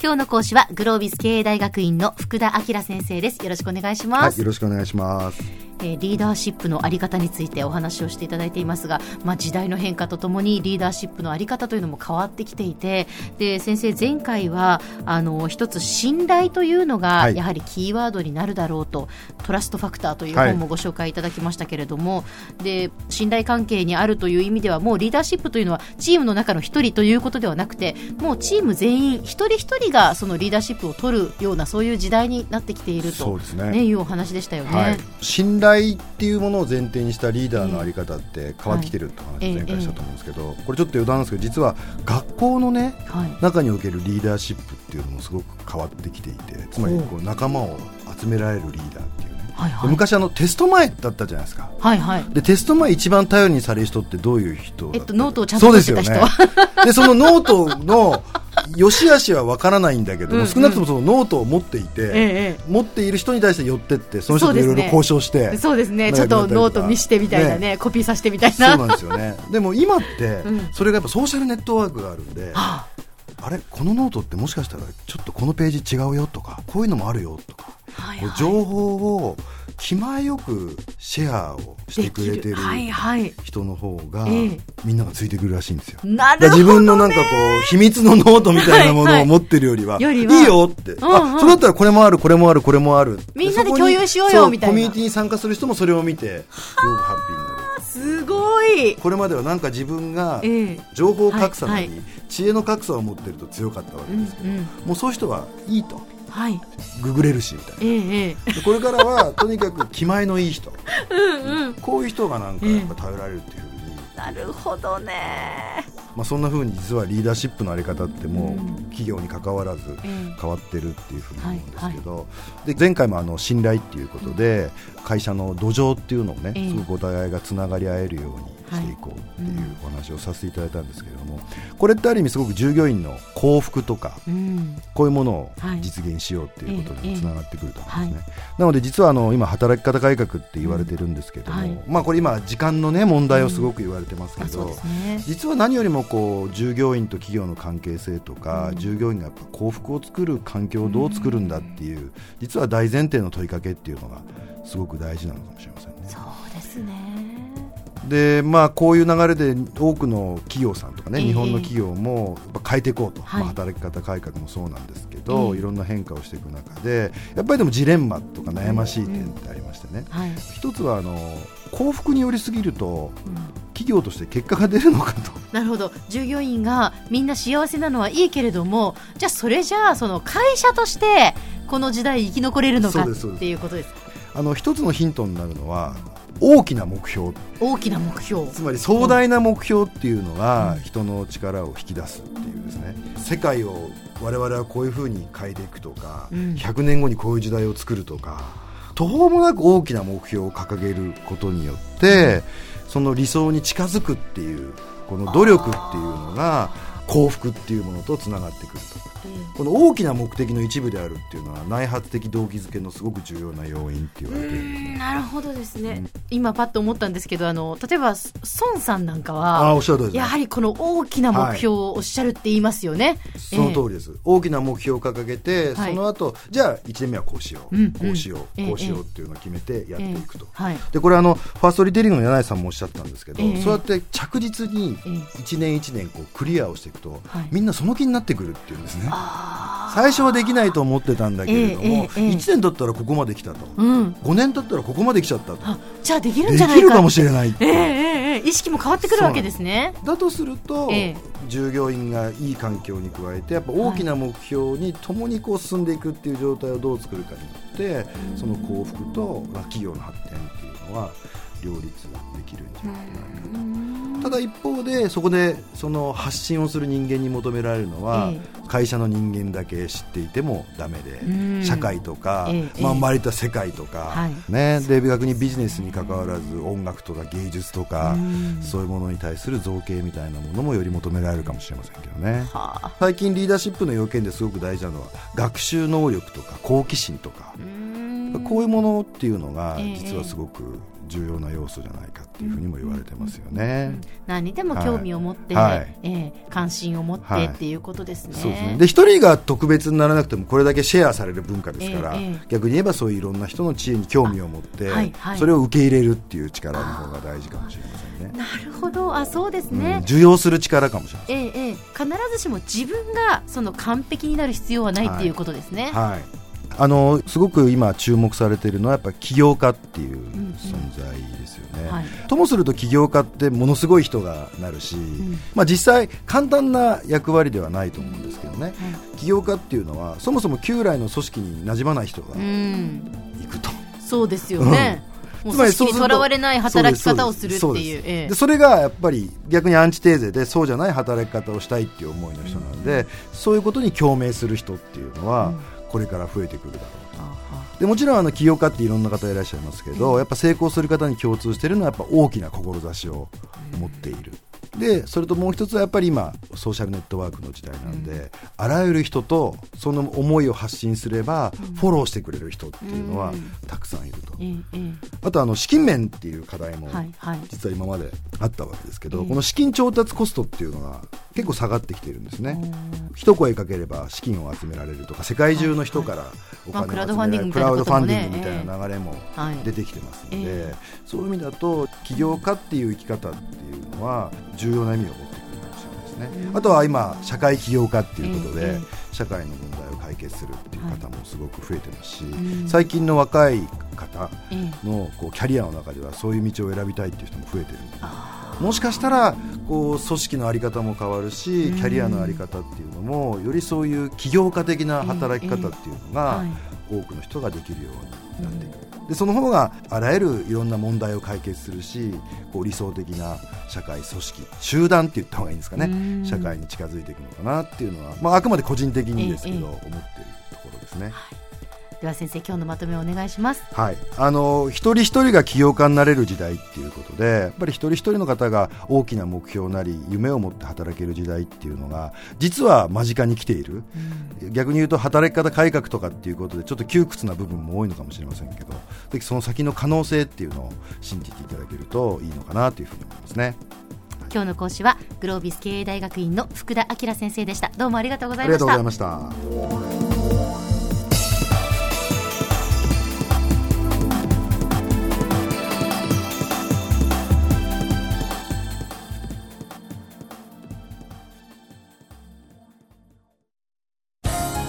今日の講師はグロービス経営大学院の福田明先生です。よろしくお願いします、はい、よろしくお願いします。えーリーダーシップのあり方についてお話をしていただいていますが、まあ、時代の変化とともにリーダーシップのあり方というのも変わってきていてで先生、前回はあの一つ信頼というのがはい。やはりキーワードになるだろうと、トラストファクターというはい。本もご紹介いただきましたけれども、で信頼関係にあるという意味ではもうリーダーシップというのはチームの中の一人ということではなくてもうチーム全員一人一人がそのリーダーシップを取るようなそういう時代になってきていると、ね、いうお話でしたよね。はい、信頼っていうものを前提にしたリーダーのあり方って変わってきてるって話を前回したと思うんですけど、これちょっと余談なんですけど実は学校のねはい。中におけるリーダーシップっていうのもすごく変わってきていてつまりこう仲間を集められるリーダーっていうはいはい。昔あのテスト前だったじゃないですか。はいはい。でテスト前一番頼りにされる人ってどういう人えっとノートをちゃんとそうですよね。でそのノートの良し悪しは分からないんだけども、うんうん。少なくともそのノートを持っていて、え持っている人に対して寄ってってその人といろいろ交渉してそうですね。なんかちょっとノート見してみたいなね、コピーさせてみたいな。そうなんですよね。でも今って、うん。それがやっぱソーシャルネットワークがあるんで、はあ。れこのノートってもしかしたらちょっとこのページ違うよとかこういうのもあるよとか、あはいはい。情報を気前よくシェアをしてくれてる。人の方が、ええ。みんながついてくるらしいんですよ。なるほど、自分のなんかこう秘密のノートみたいなものを持ってるよりは、いいよって、あそれだったらこれもあるこれもあるこれもあるみんなで共有しようよそみたいな。コミュニティに参加する人もそれを見てすごくハッピーになる。すごい。これまではなんか自分がええ。情報格差なり、知恵の格差を持ってると強かったわけうんですけど、うん。もうそういう人はいいと。はい。ググれるしみたいな。これからは とにかく気前のいい人。うんうん。こういう人がなんかやっぱ頼られるっていうふうに、なるほどね。まあ、そんなふうに実はリーダーシップのあり方ってもう企業に関わらずええ。変わってるっていうふうに思うんですけど、で前回もあの信頼っていうことで会社の土壌っていうのをね、ええ。すごくお互いがつながり合えるようにしていこうっていうお話をさせていただいたんですけれども、これってある意味すごく従業員の幸福とかうん。こういうものをはい。実現しようっていうことにもつながってくると思うんですね。えなので実はあの今働き方改革って言われてるんですけども、まあこれ今時間のね問題をすごく言われてますけど。実は何よりもこう従業員と企業の関係性とか、うん従業員がやっぱ幸福を作る環境をどう作るんだっていう、実は大前提の問いかけっていうのがすごく大事なのかもしれませんね。そうですね。でまあこういう流れで多くの企業さんとかね、ええ。日本の企業も変えていこうと、はい。まあ、働き方改革もそうなんですけど、ええ。いろんな変化をしていく中でやっぱりでもジレンマとか悩ましい点ってありましてね、はい。一つはあの幸福に寄りすぎるとうん。企業として結果が出るのかと。なるほど。従業員がみんな幸せなのはいいけれどもじゃあそれじゃあその会社としてこの時代生き残れるのかっていうことです。あの一つのヒントになるのは大きな目標。大きな目標。つまり壮大な目標っていうのがうん人の力を引き出すっていうですね。世界を我々はこういうふうに変えていくとか、うん。100年後にこういう時代を作るとか途方もなく大きな目標を掲げることによってその理想に近づくっていうこの努力っていうのが幸福っていうものとつながってくると。この大きな目的の一部であるっていうのは内発的動機づけのすごく重要な要因って言われてるんですね。なるほどですね、今パッと思ったんですけどあの例えば孫さんなんかはおっしゃる通りですね。やはりこの大きな目標をおっしゃるって言いますよね、その通りです、大きな目標を掲げて、はい。その後じゃあ1年目はこうしよう、うん。こうしよう、ええ。こうしようっていうのを決めてやっていくと、はい。でこれあのファーストリテイリングの柳井さんもおっしゃったんですけど、ええ。そうやって着実にええ。1年1年こうクリアをしていくと、はい。みんなその気になってくるっていうんですね。あ最初はできないと思ってたんだけれども、ええええええ。1年経ったらここまで来たと、ーうん。5年経ったらここまで来ちゃったと。あじゃあできるんでじゃないか。きるかもしれないええええええ意識も変わってくるわけですね。だとすると、ええ。従業員がいい環境に加えてやっぱ大きな目標に共にこう進んでいくっていう状態をどう作るかによってその幸福と、まあ、企業の発展っていうのは両立できるんじゃないかなただ一方でそこでその発信をする人間に求められるのは、え会社の人間だけ知っていてもダメで、うん。社会とか、ええまあ、え。え周りと世界とか、はい。ね、で逆にビジネスに関わらず音楽とか芸術とか、うん。そういうものに対する造形みたいなものもより求められるかもしれませんけどね。はあ。最近リーダーシップの要件ですごく大事なのは学習能力とか好奇心とかこういうものっていうのがええ。実はすごく重要な要素じゃないかっていうふうにも言われてますよね。何にでも興味を持って、はいええ関心を持って、はいっていうことですね。そうですねで一人が特別にならなくてもこれだけシェアされる文化ですから、ええええ逆に言えばそういういろんな人の知恵に興味を持って、あはいはいそれを受け入れるっていう力の方が大事かもしれませんね。なるほど、あそうですね。うん受容する力かもしれません。ええええ、必ずしも自分がその完璧になる必要はないっていうことですね。はい、あのすごく今注目されているのはやっぱ起業家っていううん存在ですよね。はい。ともすると起業家ってものすごい人がなるし、ん。まあ、実際簡単な役割ではないと思うんですけどね、起業家っていうのはそもそも旧来の組織に馴染まない人がうん、行くと。そうですよね。つまり組織にとらわれない働き方をするってそうですいう。ええ。でそれがやっぱり逆にアンチテーゼでそうじゃない働き方をしたいっていう思いの人なんで、そういうことに共鳴する人っていうのは、これから増えてくるだろうと。でもちろんあの起業家っていろんな方いらっしゃいますけど、やっぱ成功する方に共通しているのはやっぱ大きな志を持っている。でそれともう一つはやっぱり今ソーシャルネットワークの時代なんで、あらゆる人とその思いを発信すれば、フォローしてくれる人っていうのはたくさんいると、あとあの資金面っていう課題も。実は今まであったわけですけど、ええ。この資金調達コストっていうのが結構下がってきているんですね、一声かければ資金を集められるとか世界中の人からお金を集められる、まあクラウドファンディングみクラウドファンデたいなこともねィングみたいな流れもはい出てきてますので、えそういう意味だと起業家っていう生き方っていうのは重要な意味を持ってくるかもしれないですね、あとは今社会起業家っていうことで、ええ。社会の問題を解決するっていう方もすごく増えてますし、ん最近の若い方ええ。のこうキャリアの中ではそういう道を選びたいっていう人も増えてるんでもしかしたらこう組織の在り方も変わるしキャリアの在り方っていうのもよりそういう起業家的な働き方っていうのがはい。多くの人ができるようになっていく。でその方があらゆるいろんな問題を解決するしこう理想的な社会組織集団って言った方がいいんですかうん。ね社会に近づいていくのかなっていうのは、まあ、あくまで個人的にですけど、ええ思っているところですね。では先生今日のまとめをお願いします。はい、あの一人一人が起業家になれる時代っていうことでやっぱり一人一人の方が大きな目標なり夢を持って働ける時代っていうのが実は間近に来ている、逆に言うと働き方改革とかっていうことでちょっと窮屈な部分も多いのかもしれませんけどぜひその先の可能性っていうのを信じていただけるといいのかなというふうに思いますね今日の講師はグロービス経営大学院の福田明先生でした。どうもありがとうござあいましたりがとうござい。ました